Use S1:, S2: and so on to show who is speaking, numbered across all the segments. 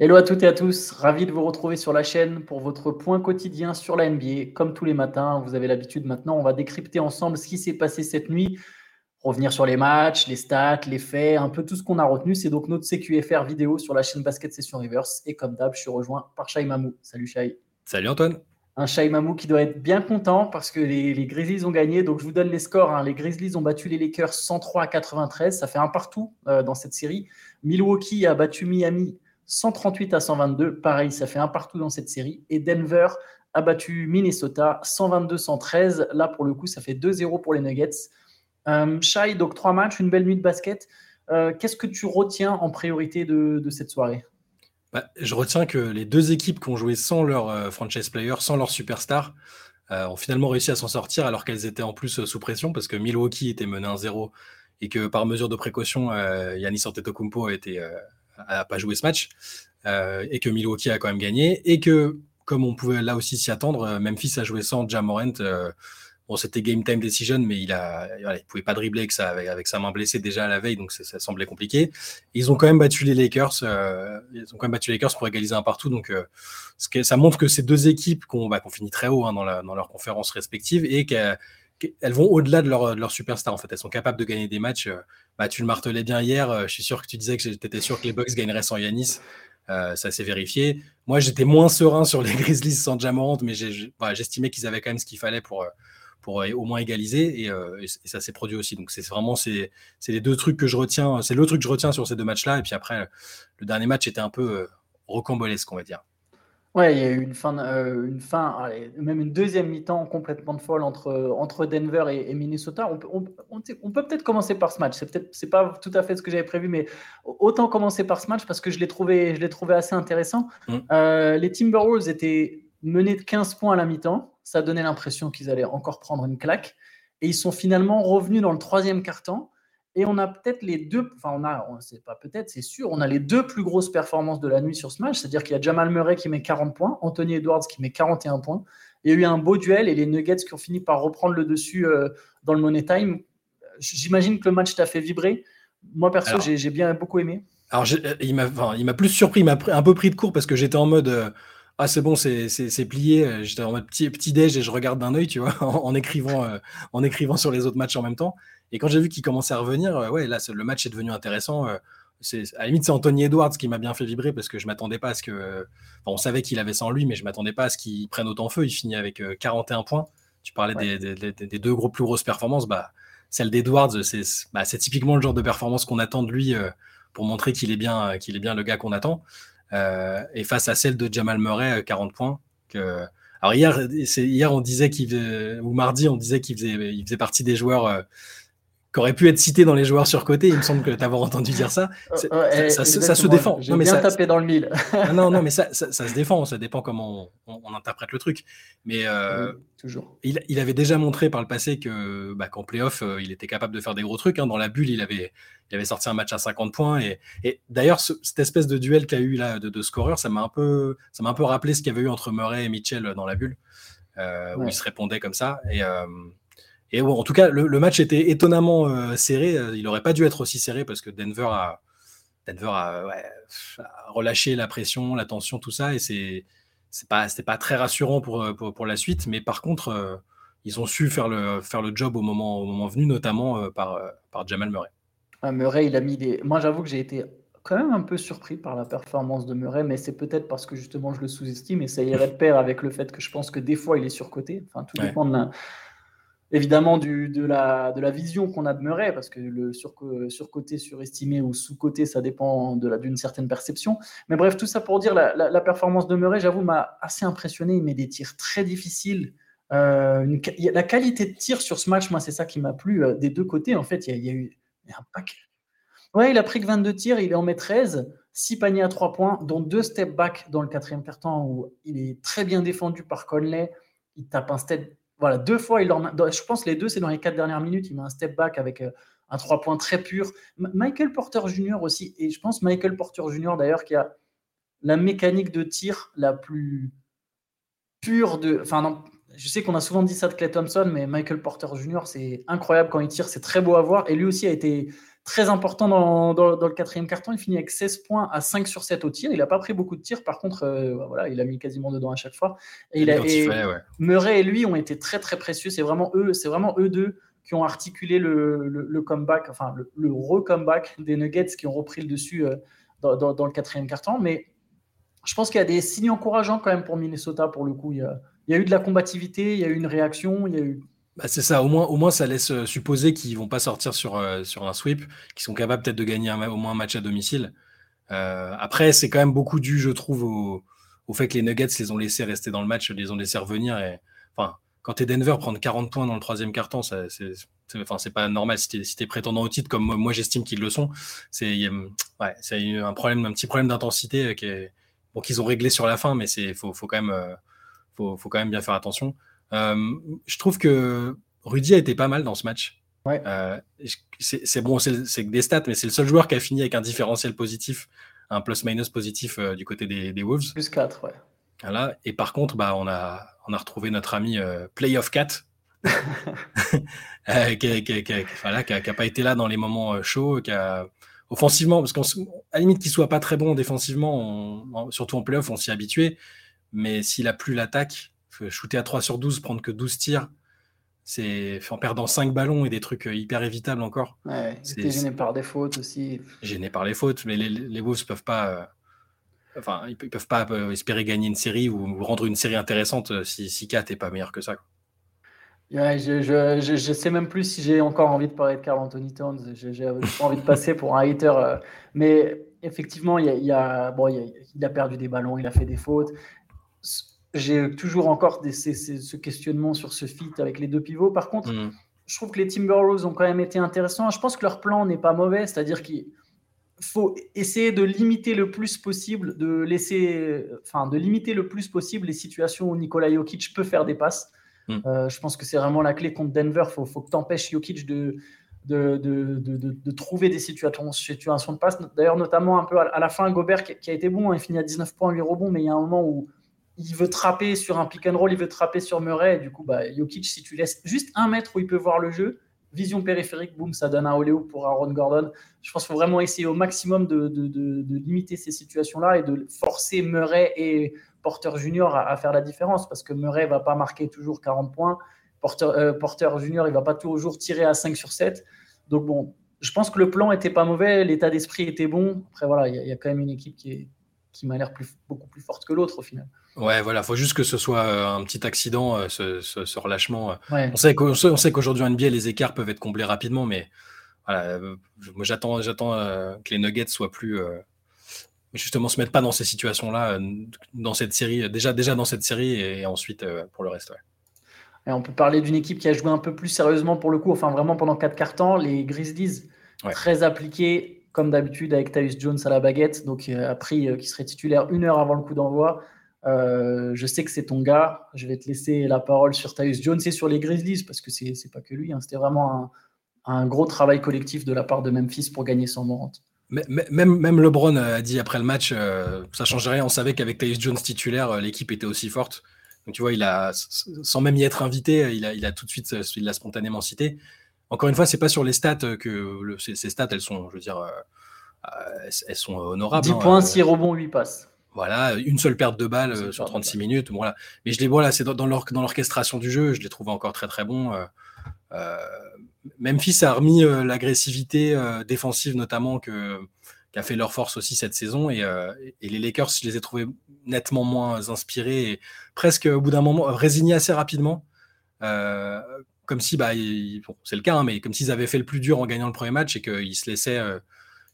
S1: Hello à toutes et à tous, ravi de vous retrouver sur la chaîne pour votre point quotidien sur la NBA. Comme tous les matins, vous avez l'habitude maintenant, on va décrypter ensemble ce qui s'est passé cette nuit, revenir sur les matchs, les stats, les faits, un peu tout ce qu'on a retenu. C'est donc notre CQFR vidéo sur la chaîne Basket Session Reverse. Et comme d'hab, je suis rejoint par Shai Mamou. Salut Shai.
S2: Salut Antoine.
S1: Un Shai Mamou qui doit être bien content parce que les, Grizzlies ont gagné. Donc je vous donne les scores. Hein. Les Grizzlies ont battu les Lakers 103 à 93. Ça fait un partout euh, dans cette série. Milwaukee a battu Miami 138 à 122. Pareil, ça fait un partout dans cette série. Et Denver a battu Minnesota 122-113. Là, pour le coup, ça fait 2-0 pour les Nuggets. Euh, Shai, donc trois matchs, une belle nuit de basket. Euh, qu'est-ce que tu retiens en priorité de, cette soirée?
S2: Bah, Je retiens que les deux équipes qui ont joué sans leur euh, franchise player, sans leur superstar, euh, ont finalement réussi à s'en sortir alors qu'elles étaient en plus sous pression parce que Milwaukee était mené 1-0 et que par mesure de précaution, Yannis Antetokounmpo a été pas joué ce match, euh, et que Milwaukee a quand même gagné, et que, comme on pouvait là aussi s'y attendre, euh, Memphis a joué sans Jamorant. Euh, bon, c'était game time decision, mais il a, pouvait pas dribbler avec, ça, avec, sa main blessée déjà à la veille, donc ça, semblait compliqué. Ils ont quand même battu les Lakers, ils ont quand même battu les Lakers pour égaliser un partout, donc ce que, ça montre que ces deux équipes qu'on bah, finit très haut hein, dans, la, dans leurs conférences respectives et qu'elles elles vont au-delà de leur, superstar. En fait, elles sont capables de gagner des matchs. Bah, tu le martelais bien hier. Euh, je suis sûr que tu disais que tu étais sûr que les Bucks gagneraient sans Yanis. Euh, ça s'est vérifié. Moi, j'étais moins serein sur les Grizzlies sans Jamorant, mais j'estimais qu'ils avaient quand même ce qu'il fallait pour, euh, au moins égaliser, et, ça s'est produit aussi. Donc, c'est vraiment c'est les deux trucs que je retiens. C'est le truc que je retiens sur ces deux matchs-là. Et puis après, le dernier match était un peu rocambolesque, on va dire.
S1: Ouais, il y a eu une fin, euh, une fin même une deuxième mi-temps complètement de folle entre, entre Denver et, Minnesota. On, peut- on, peut peut-être commencer par ce match. C'est peut-être, c'est pas tout à fait ce que j'avais prévu, mais autant commencer par ce match parce que je l'ai trouvé, je l'ai trouvé assez intéressant. Mm. Euh, les Timberwolves étaient menés de 15 points à la mi-temps. Ça donnait l'impression qu'ils allaient encore prendre une claque. Et ils sont finalement revenus dans le troisième quart-temps. Et on a peut-être les deux, enfin on a, c'est pas peut-être, c'est sûr, on a les deux plus grosses performances de la nuit sur ce match, c'est-à-dire qu'il y a Jamal Murray qui met 40 points, Anthony Edwards qui met 41 points. Il y a eu un beau duel et les Nuggets qui ont fini par reprendre le dessus euh, dans le Money Time. J'imagine que le match t'a fait vibrer. Moi perso, j'ai bien beaucoup aimé.
S2: Alors euh, il m'a plus surpris, il m'a un peu pris de court parce que j'étais en mode. Euh, ah c'est bon, c'est plié. J'étais en mode petit, petit déj et je regarde d'un œil, tu vois, en, écrivant, en écrivant sur les autres matchs en même temps. Et quand j'ai vu qu'il commençait à revenir, euh, ouais, là, le match est devenu intéressant. Euh, c'est, à la limite, c'est Anthony Edwards qui m'a bien fait vibrer parce que je m'attendais pas à ce que. on savait qu'il avait sans lui, mais je m'attendais pas à ce qu'il prenne autant feu. Il finit avec 41 euh, points. Tu parlais des, deux gros plus grosses performances. Bah, celle d'Edwards, bah, c'est, typiquement le genre de performance qu'on attend de lui pour montrer qu'il est bien, qu'il est bien le gars qu'on attend. Et face à celle de Jamal Murray, 40 points. Que, alors hier, hier on disait qu'il ou mardi, on disait qu'il faisait, il faisait partie des joueurs aurait pu être cité dans les joueurs surcotés. Il me semble que t'avoir entendu dire ça. ça, se défend.
S1: J'ai bien tapé dans le mille.
S2: non, non, mais ça, se défend. Ça dépend comment on, interprète le truc. Mais euh, toujours. Il, avait déjà montré par le passé que bah, qu'en playoff, euh, il était capable de faire des gros trucs. Hein. Dans la bulle, il avait, il avait sorti un match à 50 points. Et, et d'ailleurs, cette espèce de duel qu'il a eu là de, de scoreur, ça m'a un peu, ça m'a un peu rappelé ce qu'il y avait eu entre Murray et Mitchell dans la bulle, euh, où ils se répondaient comme ça. Et et en tout cas, le, match était étonnamment euh, serré. Il n'aurait pas dû être aussi serré parce que Denver a, Denver a, relâché la pression, la tension, tout ça. Et c'est c'est pas c'était pas très rassurant pour, pour, la suite. Mais par contre, euh, ils ont su faire le faire le job au moment au moment venu, notamment euh, par par Jamal Murray.
S1: Ah, Murray, il a mis des. Moi, j'avoue que j'ai été quand même un peu surpris par la performance de Murray, mais c'est peut-être parce que justement je le sous-estime et ça irait de pair avec le fait que je pense que des fois il est surcoté. Enfin, tout dépend de la évidemment du, de, la, de la vision qu'on a de Murray, parce que le sur, surcoté, surestimé ou sous-côté, ça dépend d'une certaine perception. Mais bref, tout ça pour dire, la, la, performance de Murray, j'avoue, m'a assez impressionné. Il met des tirs très difficiles. Euh, la qualité de tir sur ce match, moi, c'est ça qui m'a plu. Euh, des deux côtés, en fait, il y, a, eu un. Ouais, il a pris que 22 tirs, il en met 13, 6 paniers à 3 points, dont 2 step back dans le quatrième quart-temps où il est très bien défendu par Conley. Il tape un step voilà, deux fois, il je pense les deux, c'est dans les quatre dernières minutes. Il met un step back avec euh, un trois points très pur. Michael Porter Jr. aussi, et je pense Michael Porter Jr. d'ailleurs qui a la mécanique de tir la plus pure de. Enfin, je sais qu'on a souvent dit ça de Clay Thompson, mais Michael Porter Jr., c'est incroyable quand il tire, c'est très beau à voir. Et lui aussi a été très important dans, dans, le quatrième carton. Il finit avec 16 points à 5 sur 7 au tir. Il n'a pas pris beaucoup de tirs. Par contre, euh, bah, voilà, il a mis quasiment dedans à chaque fois. Et, il a, Murray et lui ont été très très précieux. C'est vraiment eux, c'est vraiment eux deux qui ont articulé le, le, comeback, enfin le, le re-comeback des Nuggets qui ont repris le dessus euh, dans, dans, le quatrième carton. Mais je pense qu'il y a des signes encourageants quand même pour Minnesota pour le coup. Il y a, il y a eu de la combativité, il y a eu une réaction, il y a eu
S2: bah, c'est ça, au moins, ça laisse euh, supposer qu'ils vont pas sortir sur, euh, sur un sweep, qu'ils sont capables peut-être de gagner au moins un match à domicile. Euh, après, c'est quand même beaucoup dû, je trouve, au, fait que les Nuggets les ont laissés rester dans le match, les ont laissés revenir. Et, enfin, quand tu es Denver, prendre 40 points dans le troisième quart-temps, c'est pas normal si tu es, prétendant au titre, comme moi, j'estime qu'ils le sont. C'est un, problème, un petit problème d'intensité qu'ils ont réglé sur la fin, mais il faut quand même bien faire attention. Euh, je trouve que Rudy a été pas mal dans ce match.
S1: Ouais.
S2: Euh, c'est bon, c'est des stats, mais c'est le seul joueur qui a fini avec un différentiel positif, un plus-minus positif euh, du côté des, des, Wolves.
S1: Plus 4, ouais.
S2: Voilà. Et par contre, bah, on, a, on a retrouvé notre ami Playoff Cat, qui n'a pas été là dans les moments chauds, qui a offensivement, parce qu'à la limite qu'il soit pas très bon défensivement, surtout en playoff, on s'y habitué, mais s'il a plus l'attaque, shooter à 3 sur 12, prendre que 12 tirs, c'est en perdant 5 ballons et des trucs euh, hyper évitables encore.
S1: Ouais, c'était gêné par des fautes aussi.
S2: Gêné par les fautes, mais les, les Wolves peuvent pas. Euh, enfin, ils, peuvent pas euh, espérer gagner une série ou, rendre une série intéressante si, si 4 n'est pas meilleur que ça.
S1: je, je, je, sais même plus si j'ai encore envie de parler de Carl Anthony Towns. J'ai envie de passer pour un hater. mais effectivement, il, y a, bon, il a perdu des ballons, il a fait des fautes j'ai toujours encore des, ce questionnement sur ce fit avec les deux pivots. Par contre, mm. je trouve que les Timberwolves ont quand même été intéressants. Je pense que leur plan n'est pas mauvais, c'est-à-dire qu'il faut essayer de limiter le plus possible, de laisser, enfin, de limiter le plus possible les situations où Nikola Jokic peut faire des passes. Mm. Euh, je pense que c'est vraiment la clé contre Denver. Il faut, faut, que tu empêches Jokic de de, de, de, trouver des situations, situations de passe. D'ailleurs, notamment un peu à, la fin, Gobert qui, a été bon, hein, il finit à 19 points, 8 rebonds, mais il y a un moment où il veut trapper sur un pick and roll, il veut trapper sur Murray. du coup, bah, Jokic, si tu laisses juste un mètre où il peut voir le jeu, vision périphérique, boum, ça donne un Oléo pour Aaron Gordon. Je pense qu'il faut vraiment essayer au maximum de, limiter ces situations-là et de forcer Murray et Porter Junior à, faire la différence parce que Murray va pas marquer toujours 40 points. Porter, euh, Porter Junior, il va pas toujours tirer à 5 sur 7. Donc bon, je pense que le plan était pas mauvais, l'état d'esprit était bon. Après voilà, il y, a quand même une équipe qui, est, qui m'a l'air beaucoup plus forte que l'autre au final.
S2: Ouais, voilà, faut juste que ce soit euh, un petit accident, euh, ce, relâchement. Euh. On sait qu'aujourd'hui en NBA, les écarts peuvent être comblés rapidement, mais voilà, moi j'attends, j'attends que les Nuggets soient plus justement se mettent pas dans ces situations-là, dans cette série, déjà, déjà dans cette série et ensuite pour le reste.
S1: Et on peut parler d'une équipe qui a joué un peu plus sérieusement pour le coup, enfin vraiment pendant quatre quarts temps, les Grizzlies, très appliqués comme d'habitude avec Tyus Jones à la baguette, donc a pris qui serait titulaire une heure avant le coup d'envoi. Euh, je sais que c'est ton gars. Je vais te laisser la parole sur Tyus Jones et sur les Grizzlies parce que c'est pas que lui. Hein. C'était vraiment un, gros travail collectif de la part de Memphis pour gagner son Morant.
S2: Même, même LeBron a dit après le match, euh, ça changeait rien. On savait qu'avec Tyus Jones titulaire, euh, l'équipe était aussi forte. Donc tu vois, il a, sans même y être invité, il a, il a tout de suite, il l'a spontanément cité. Encore une fois, c'est pas sur les stats que ces, stats, elles sont, je veux dire, elles sont honorables.
S1: 10 hein. points, 6 rebonds, 8 passes.
S2: Voilà, une seule perte de balle euh, sur 36 minutes. Voilà. Mais je les vois là, c'est dans, dans l'orchestration du jeu, je les trouve encore très très bons. Euh, euh, Memphis a remis l'agressivité défensive notamment que qu'a fait leur force aussi cette saison et, les Lakers, je les ai trouvés nettement moins inspirés et presque au bout d'un moment résignés assez rapidement. comme si, bah, c'est le cas, hein, mais comme s'ils avaient fait le plus dur en gagnant le premier match et qu'ils se laissaient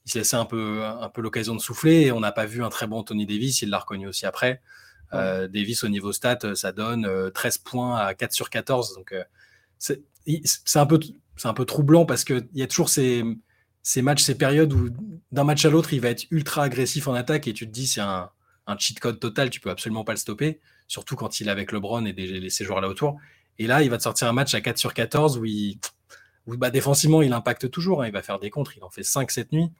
S2: il se laissait un peu, un peu l'occasion de souffler. Et on n'a pas vu un très bon Tony Davis. Il l'a reconnu aussi après. Euh, Davis, au niveau stat, ça donne 13 euh, points à 4 sur 14. Donc, euh, c'est un, peu, un peu troublant parce qu'il y a toujours ces, ces matchs, ces périodes où d'un match à l'autre, il va être ultra agressif en attaque et tu te dis, c'est un, un, cheat code total, tu peux absolument pas le stopper, surtout quand il est avec LeBron et des, ces joueurs là autour. Et là, il va te sortir un match à 4 sur 14 où, il, où bah, défensivement, il impacte toujours. Hein. il va faire des contres. Il en fait 5 cette nuit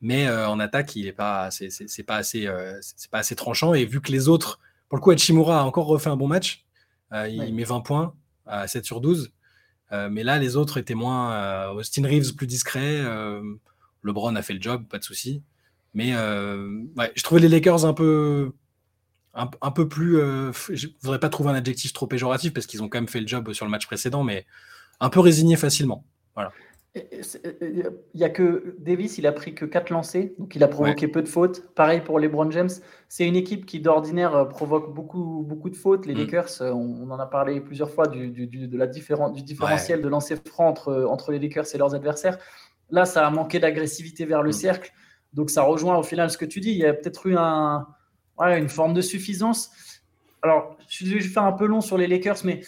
S2: mais euh, en attaque, il est pas, c'est pas assez, euh, c'est pas assez tranchant. Et vu que les autres, pour le coup, Hachimura a encore refait un bon match, euh, il met 20 points à 7 sur 12. mais là, les autres étaient moins. Austin Reeves plus discret. LeBron a fait le job, pas de souci. Mais je trouvais les Lakers un peu, un, peu plus. je ne voudrais pas trouver un adjectif trop péjoratif parce qu'ils ont quand même fait le job sur le match précédent, mais un peu résigné facilement. Voilà.
S1: Il n'y a que Davis, il a pris que 4 lancers, donc il a provoqué peu de fautes. Pareil pour les Brown James. C'est une équipe qui d'ordinaire euh, provoque beaucoup, beaucoup de fautes. Les mm. Lakers, euh, on, en a parlé plusieurs fois du, de la du différentiel de lancer franc entre, entre les Lakers et leurs adversaires. Là, ça a manqué d'agressivité vers le mm. cercle. Donc ça rejoint au final ce que tu dis. Il y a peut-être eu un, une forme de suffisance. Alors, je vais faire un peu long sur les Lakers, mais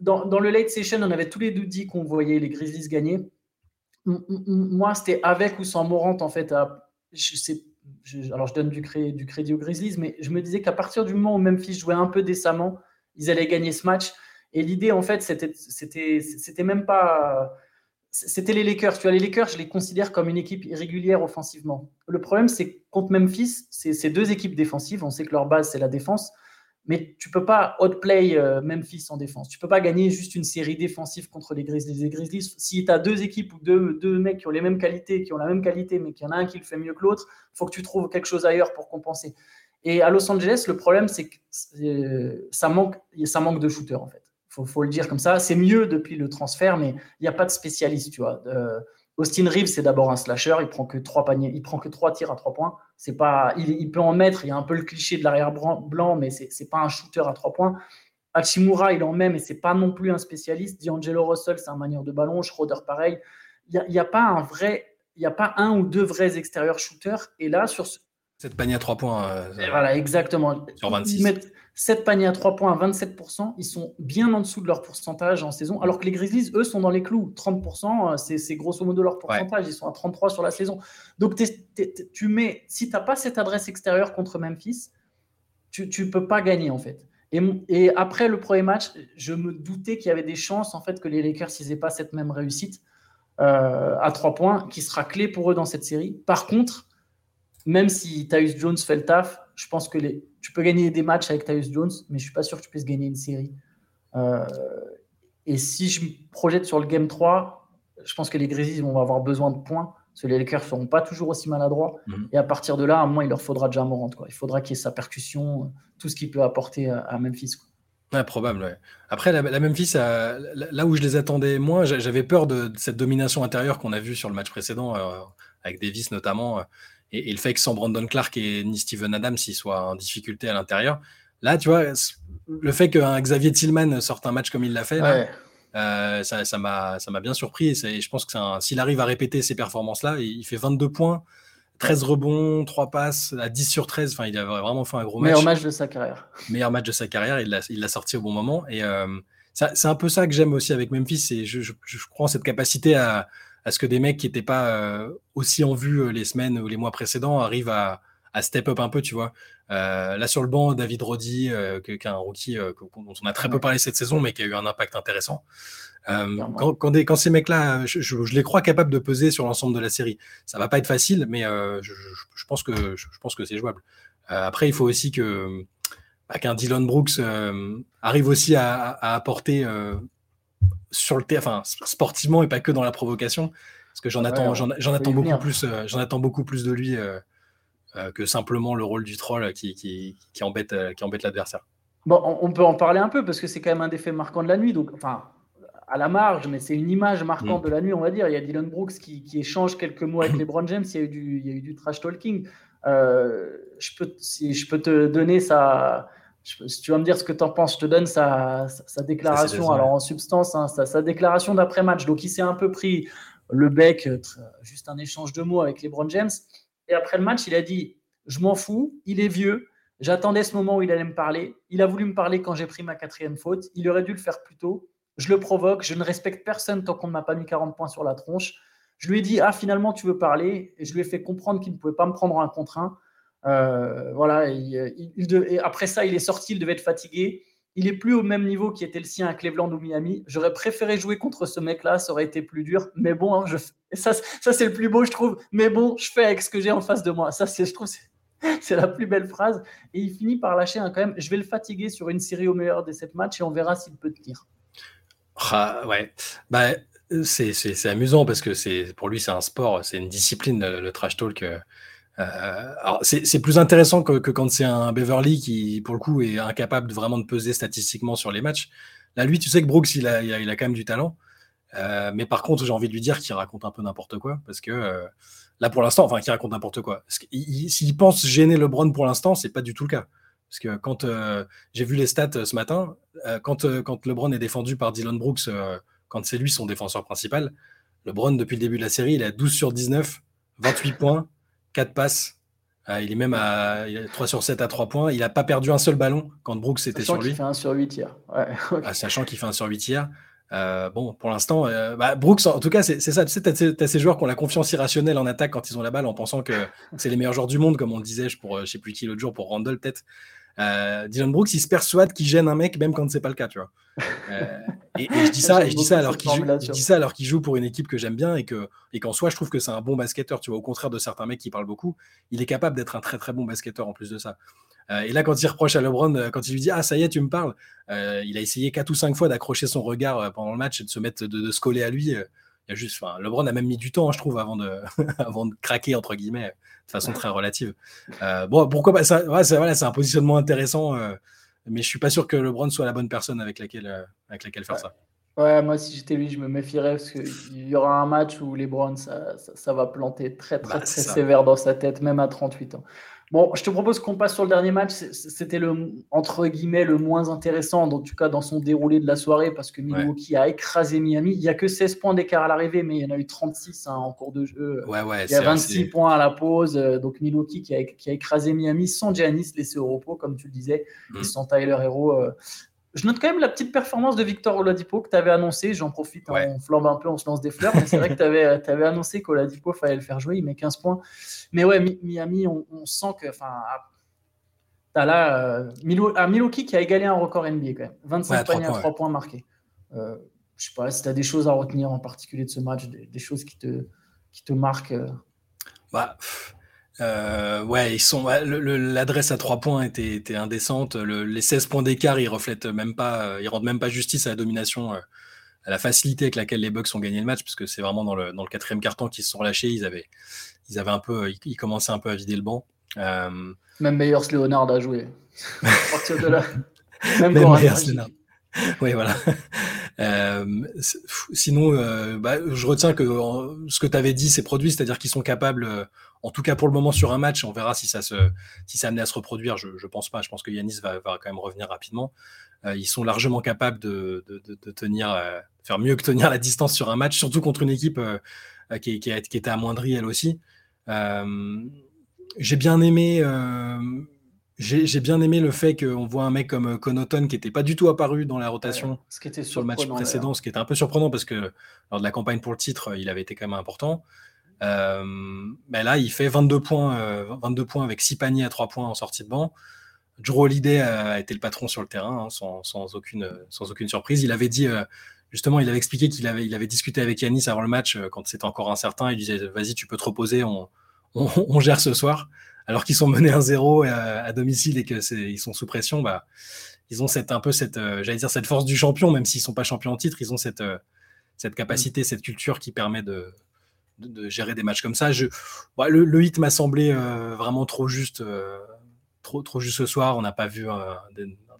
S1: dans, dans le late session, on avait tous les deux dit qu'on voyait les Grizzlies gagner moi, c'était avec ou sans Morant, en fait. je sais, alors, je donne du, du, crédit aux Grizzlies, mais je me disais qu'à partir du moment où Memphis jouait un peu décemment, ils allaient gagner ce match. Et l'idée, en fait, c'était même pas. C'était les Lakers. Tu vois, les Lakers, je les considère comme une équipe irrégulière offensivement. Le problème, c'est contre Memphis, c'est deux équipes défensives. On sait que leur base, c'est la défense mais tu peux pas outplay euh, Memphis en défense. Tu peux pas gagner juste une série défensive contre les Grizzlies. Les Grizzlies, si tu as deux équipes ou deux, deux, mecs qui ont les mêmes qualités, qui ont la même qualité, mais qu'il y en a un qui le fait mieux que l'autre, faut que tu trouves quelque chose ailleurs pour compenser. Et à Los Angeles, le problème, c'est que euh, ça manque, ça manque de shooters, en fait. Il faut, le dire comme ça. C'est mieux depuis le transfert, mais il n'y a pas de spécialiste, tu vois. Euh, Austin Reeves, c'est d'abord un slasher. Il prend que trois paniers, il prend que trois tirs à trois points. C'est pas, il, peut en mettre. Il y a un peu le cliché de l'arrière blanc, mais c'est n'est pas un shooter à trois points. Hachimura, il en met, mais c'est pas non plus un spécialiste. D'Angelo Russell, c'est un manière de ballon. Schroeder, pareil. Il n'y a, a, pas un vrai, il y a pas un ou deux vrais extérieurs shooters. Et là, sur ce,
S2: cette panier à 3 points. Euh,
S1: voilà, exactement.
S2: Sur 26. Ils mettent
S1: 7 paniers à 3 points à 27%. Ils sont bien en dessous de leur pourcentage en saison. Alors que les Grizzlies, eux, sont dans les clous. 30%, euh, c'est grosso modo leur pourcentage. Ils sont à 33 sur la saison. Donc, tu mets, si tu n'as pas cette adresse extérieure contre Memphis, tu ne peux pas gagner, en fait. Et, et, après le premier match, je me doutais qu'il y avait des chances, en fait, que les Lakers n'aient pas cette même réussite euh, à 3 points, qui sera clé pour eux dans cette série. Par contre, même si Tyus Jones fait le taf, je pense que les, tu peux gagner des matchs avec Tyus Jones, mais je suis pas sûr que tu puisses gagner une série. Euh, et si je me projette sur le Game 3, je pense que les Grizzlies vont avoir besoin de points, parce que les Lakers ne seront pas toujours aussi maladroits. Mhm. Et à partir de là, à un moment, il leur faudra déjà Morant. Quoi. Il faudra qu'il y ait sa percussion, tout ce qu'il peut apporter à, Memphis.
S2: Quoi. probable. Après, la, Memphis, là où je les attendais moins, j'avais peur de, cette domination intérieure qu'on a vue sur le match précédent, euh, avec Davis notamment. Et, le fait que sans Brandon Clark et ni Steven Adams, ils soient en difficulté à l'intérieur. Là, tu vois, le fait qu'un Xavier Tillman sorte un match comme il l'a fait, euh, ça m'a ça bien surpris. Et je pense que s'il arrive à répéter ces performances-là, il fait 22 points, 13 rebonds, 3 passes, à 10 sur 13. Enfin, il a vraiment fait un gros match.
S1: Meilleur match de sa carrière.
S2: Meilleur match de sa carrière. Il l'a sorti au bon moment. Et euh, c'est un peu ça que j'aime aussi avec Memphis. Et je, je, je crois en cette capacité à, à ce que des mecs qui n'étaient pas euh, aussi en vue euh, les semaines ou les mois précédents arrivent à, step up un peu, tu vois. Euh, là sur le banc, David Roddy, qui est un rookie dont on a très peu parlé cette saison, mais qui a eu un impact intéressant. quand, ces mecs-là, je, les crois capables de peser sur l'ensemble de la série. Ça va pas être facile, mais je, pense que je, pense que c'est jouable. après, il faut aussi que bah, qu'un Dylan Brooks arrive aussi à, apporter sur le enfin sportivement et pas que dans la provocation, parce que j'en attends, j'en attends beaucoup plus, euh, j'en attends beaucoup plus de lui euh, euh, que simplement le rôle du troll qui, qui, qui embête, qui embête l'adversaire.
S1: Bon, on peut en parler un peu parce que c'est quand même un des faits marquants de la nuit. Donc, enfin, à la marge, mais c'est une image marquante mm. de la nuit, on va dire. Il y a Dylan Brooks qui, qui échange quelques mots avec LeBron James. Il y a eu du, il y a eu du trash talking. je peux, si je peux te donner sa, si tu vas me dire ce que tu en penses, je te donne sa, déclaration. Alors en substance, hein, sa, déclaration d'après-match. Donc il s'est un peu pris le bec, euh, juste un échange de mots avec LeBron James. Et après le match, il a dit Je m'en fous, il est vieux. J'attendais ce moment où il allait me parler. Il a voulu me parler quand j'ai pris ma quatrième faute. Il aurait dû le faire plus tôt. Je le provoque. Je ne respecte personne tant qu'on ne m'a pas mis 40 points sur la tronche. Je lui ai dit Ah, finalement, tu veux parler? Et je lui ai fait comprendre qu'il ne pouvait pas me prendre un contre un. Euh, voilà, il, après ça, il est sorti, il devait être fatigué. Il est plus au même niveau qui était le sien à Cleveland ou Miami. J'aurais préféré jouer contre ce mec-là, ça aurait été plus dur. Mais bon, hein, je, ça, ça c'est le plus beau, je trouve. Mais bon, je fais avec ce que j'ai en face de moi. Ça, je trouve, c'est la plus belle phrase. Et il finit par lâcher un quand même. Je vais le fatiguer sur une série au meilleur des sept matchs et on verra s'il peut tenir.
S2: Ah, ouais. Bah, c'est amusant parce que pour lui, c'est un sport, c'est une discipline, le, trash talk. C'est plus intéressant que, quand c'est un Beverly qui, pour le coup, est incapable de vraiment de peser statistiquement sur les matchs. Là, lui, tu sais que Brooks, il a, il a, quand même du talent. mais par contre, j'ai envie de lui dire qu'il raconte un peu n'importe quoi parce que là, pour l'instant, enfin, qu'il raconte n'importe quoi. S'il pense gêner LeBron pour l'instant, c'est pas du tout le cas. Parce que quand euh, j'ai vu les stats euh, ce matin, euh, quand, quand LeBron est défendu par Dylan Brooks, quand c'est lui son défenseur principal, LeBron, depuis le début de la série, il a 12 sur 19, 28 points, 4 passes. il est même à 3 sur 7 à 3 points. Il n'a pas perdu un seul ballon quand Brooks était sur lui.
S1: Sachant qu'il fait 1 sur 8 hier.
S2: Ah, sachant qu'il fait 1 sur 8 hier. bon, pour l'instant, bah, Brooks, en tout cas, c'est ça. Tu sais, tu as, ces joueurs qui ont la confiance irrationnelle en attaque quand ils ont la balle en pensant que c'est les meilleurs joueurs du monde, comme on le disait pour, je sais plus qui l'autre jour, pour Randall, peut-être. Euh, Dylan Brooks, il se persuade qu'il gêne un mec même quand c'est pas le cas, tu vois. Euh, et, je dis ça, je dis ça alors qu'il joue, dis ça alors qu'il joue pour une équipe que j'aime bien et que et qu'en soi, je trouve que c'est un bon basketteur. Tu vois, au contraire de certains mecs qui parlent beaucoup, il est capable d'être un très très bon basketteur en plus de ça. Euh, et là, quand il reproche à LeBron, quand il lui dit ah ça y est, tu me parles, il a essayé quatre ou cinq fois d'accrocher son regard pendant le match et de se mettre de, se coller à lui. Il y a juste, enfin, LeBron a même mis du temps, hein, je trouve, avant de, avant de craquer entre guillemets de façon très relative. Euh, bon, pourquoi pas ça ouais, C'est un positionnement intéressant, euh, mais je suis pas sûr que LeBron soit la bonne personne avec laquelle, euh, avec laquelle faire ça.
S1: Ouais, moi, si j'étais lui, je me méfierais parce qu'il y aura un match où les Browns, ça, ça, va planter très, très, bah, très sévère dans sa tête, même à 38 ans. Bon, je te propose qu'on passe sur le dernier match. C'était le entre guillemets le moins intéressant, en tout cas dans son déroulé de la soirée, parce que Milwaukee a écrasé Miami. Il n'y a que 16 points d'écart à l'arrivée, mais il y en a eu 36 hein, en cours de jeu. il y a 26 points à la pause. Donc Milwaukee qui a, qui a écrasé Miami sans Giannis laissé au repos, comme tu le disais, et mm. sans Tyler Hero. Euh, je note quand même la petite performance de Victor Oladipo que tu avais annoncé. J'en profite, on flambe un peu, on se lance des fleurs. Mais c'est vrai que tu avais, avais, annoncé qu'Oladipo fallait le faire jouer. Il met 15 points. Mais ouais, Miami, on, sent que. Enfin, as là euh, Milo, Milwaukee qui a égalé un record NBA quand même. 25 paniers à 3 points marqués. Euh, je sais pas si tu as des choses à retenir en particulier de ce match, des, choses qui te, qui te marquent. Euh.
S2: Bah, euh, ouais, ils sont. L'adresse à 3 points était, était indécente. les 16 points d'écart, ils reflètent même pas, ils rendent même pas justice à la domination, à la facilité avec laquelle les Bucks ont gagné le match, parce que c'est vraiment dans le, dans le quatrième carton qu'ils se sont lâchés. Ils avaient, ils avaient un peu, ils, commençaient un peu à vider le banc.
S1: Euh, même Meyers Leonard a joué. à partir de là.
S2: Même, Même Leonard. Oui, voilà. Euh, sinon, euh, bah, je retiens que ce que tu avais dit, c'est produit, c'est-à-dire qu'ils sont capables, en tout cas pour le moment sur un match, on verra si ça se, si ça amené à se reproduire. Je, je pense pas. Je pense que Yanis va, va quand même revenir rapidement. ils sont largement capables de, de, de, tenir, faire mieux que tenir la distance sur un match, surtout contre une équipe qui, qui, a, qui, était amoindrie elle aussi. Euh, j'ai bien aimé. Euh, j'ai bien aimé le fait qu'on voit un mec comme Conoton qui n'était pas du tout apparu dans la rotation
S1: ce qui était
S2: sur le match précédent, ce qui était un peu surprenant parce que lors de la campagne pour le titre, il avait été quand même important. Euh, mais là, il fait 22 points, 22 points avec 6 paniers à 3 points en sortie de banc. Drew Holiday a été le patron sur le terrain, hein, sans, sans, aucune, sans aucune surprise. Il avait dit, justement, il avait expliqué qu'il avait, il avait discuté avec Yanis avant le match quand c'était encore incertain. Il disait Vas-y, tu peux te reposer, on, on, gère ce soir, alors qu'ils sont menés 1-0 à, domicile et qu'ils sont sous pression, bah, ils ont cette, un peu cette, euh, j'allais dire cette force du champion, même s'ils sont pas champions en titre, ils ont cette, euh, cette capacité, cette culture qui permet de, de, gérer des matchs comme ça. Je, bah, le, hit m'a semblé euh, vraiment trop juste, trop, trop juste ce soir. On n'a pas vu un,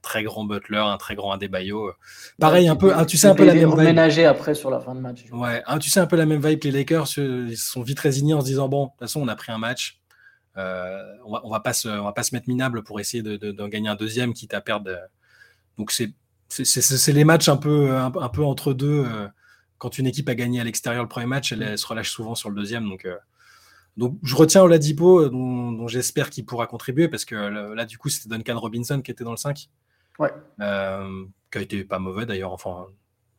S2: très grand Butler, un très grand Adebayo. Pareil, un peu, tu sais un peu la même
S1: vibe. après sur la fin de match.
S2: Ouais, tu sais un peu la même vibe que les Lakers. Ils sont vite résignés en se disant bon, de toute façon, on a pris un match. Euh, on, va, on, va, pas se, on va pas se mettre minable pour essayer d'en de, gagner un deuxième, quitte à perdre. Donc c'est c'est les matchs un peu, un, peu entre deux. Euh, quand une équipe a gagné à l'extérieur le premier match, elle, se relâche souvent sur le deuxième. Donc, euh, donc je retiens Oladipo, dont, dont j'espère qu'il pourra contribuer, parce que là, du coup, c'était Duncan Robinson qui était dans le 5.
S1: Ouais.
S2: Euh, qui a été pas mauvais d'ailleurs. Enfin,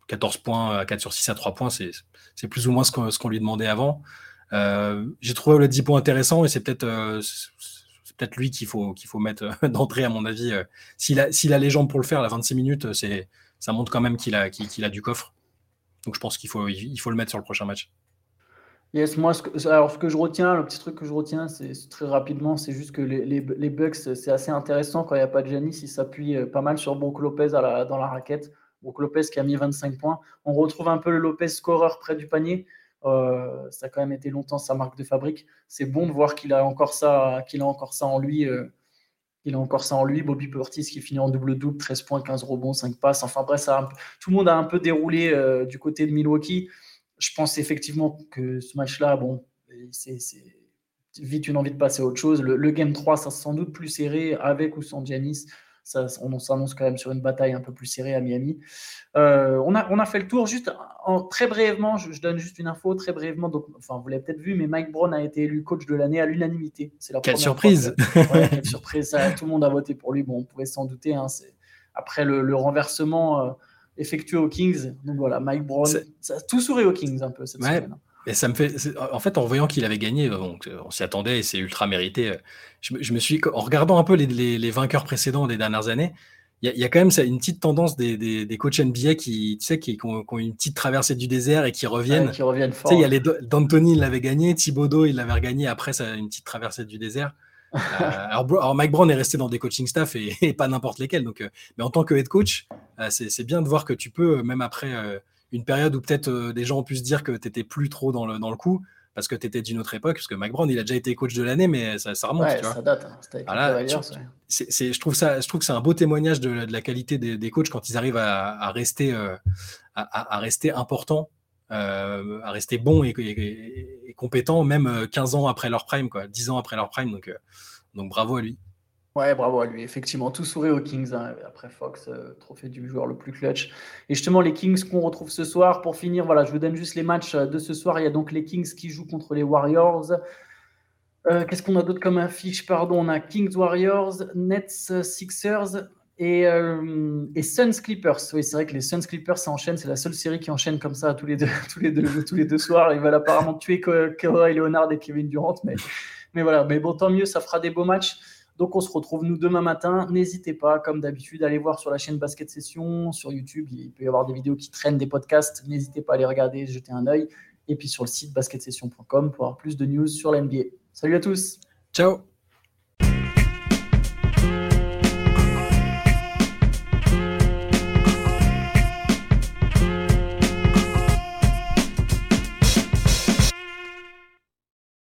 S2: 14 points à 4 sur 6 à 3 points, c'est plus ou moins ce qu'on lui demandait avant. Euh, j'ai trouvé le 10 points intéressant et c'est peut-être euh, peut-être lui qu'il faut, qu'il faut mettre d'entrée, à mon avis. S'il a, a les jambes pour le faire, la 26 minutes, ça montre quand même qu'il a, qu'il a du coffre. Donc je pense qu'il faut, il faut le mettre sur le prochain match.
S1: Yes, moi, ce que, alors ce que je retiens, le petit truc que je retiens, c'est très rapidement, c'est juste que les, les, Bucks, c'est assez intéressant quand il n'y a pas de Giannis, ils s'appuient euh, pas mal sur Brook Lopez dans la raquette. Donc Lopez qui a mis 25 points. On retrouve un peu le Lopez scoreur près du panier. Euh, ça a quand même été longtemps sa marque de fabrique. C'est bon de voir qu'il a encore ça, qu'il a encore ça en lui. Euh, il a encore ça en lui. Bobby Portis qui finit en double-double, 13 points, 15 rebonds, 5 passes. Enfin bref, tout le monde a un peu déroulé euh, du côté de Milwaukee. Je pense effectivement que ce match-là, bon, c'est vite une envie de passer à autre chose. Le, le Game 3, ça sans doute plus serré avec ou sans Giannis on s'annonce quand même sur une bataille un peu plus serrée à Miami. Euh, on, a, on a fait le tour. Juste en, très brièvement, je, donne juste une info très brièvement. Donc, enfin, vous l'avez peut-être vu, mais Mike Brown a été élu coach de l'année à l'unanimité.
S2: C'est la quelle surprise
S1: Quelle surprise Tout le monde a voté pour lui. Bon, on pouvait s'en douter. Hein, après le, renversement euh, effectué aux Kings. Donc voilà, Mike Brown, ça a tout sourit aux Kings un peu cette semaine. Hein.
S2: Et ça me fait, en fait, en voyant qu'il avait gagné, donc, euh, on s'y attendait et c'est ultra mérité. Euh, je, me suis, en regardant un peu les, vainqueurs précédents des dernières années, il y, a quand même ça, une petite tendance des, des, coachs NBA qui, tu sais, qui, ont, une petite traversée du désert et qui reviennent.
S1: qui reviennent
S2: fort. Tu sais, il y a les D'Antoni, il l'avait gagné, Thibodeau, il l'avait regagné. Après, ça, une petite traversée du désert. Euh, alors, Mike Brown est resté dans des coaching staff et, pas n'importe lesquels. Donc, mais en tant que head coach, c'est bien de voir que tu peux, même après une période où peut-être euh, des gens ont pu se dire que tu n'étais plus trop dans le, dans le coup parce que tu étais d'une autre époque, parce que Brown, il a déjà été coach de l'année, mais ça, ça remonte.
S1: tu vois. date. Hein.
S2: je, trouve ça, je trouve que c'est un beau témoignage de, de la qualité des, des, coachs quand ils arrivent à, à rester, euh, à, à, rester importants, euh, à rester bons et, et, compétents, même 15 ans après leur prime, quoi, 10 ans après leur prime. Donc, donc bravo à lui.
S1: Ouais, bravo à lui. Effectivement, tout sourit aux Kings. Hein, après Fox, euh, trophée du joueur le plus clutch. Et justement, les Kings qu'on retrouve ce soir. Pour finir, voilà, je vous donne juste les matchs euh, de ce soir. Il y a donc les Kings qui jouent contre les Warriors. Euh, qu'est-ce qu'on a d'autre comme affiche? Pardon, on a Kings Warriors, Nets Sixers et, et Suns Clippers. Oui, c'est vrai que les Suns Clippers, ça enchaîne. C'est la seule série qui enchaîne comme ça tous les deux, tous les deux, tous les deux soirs. Ils veulent apparemment tuer Kawhi Leonard et Kevin Durant. Mais, mais voilà, mais bon, tant mieux, ça fera des beaux matchs. Donc on se retrouve nous demain matin. N'hésitez pas, comme d'habitude, à aller voir sur la chaîne Basket Session, sur YouTube. Il peut y avoir des vidéos qui traînent, des podcasts. N'hésitez pas à les regarder, jeter un œil. Et puis sur le site basketsession.com pour avoir plus de news sur l'NBA. Salut à tous.
S2: Ciao.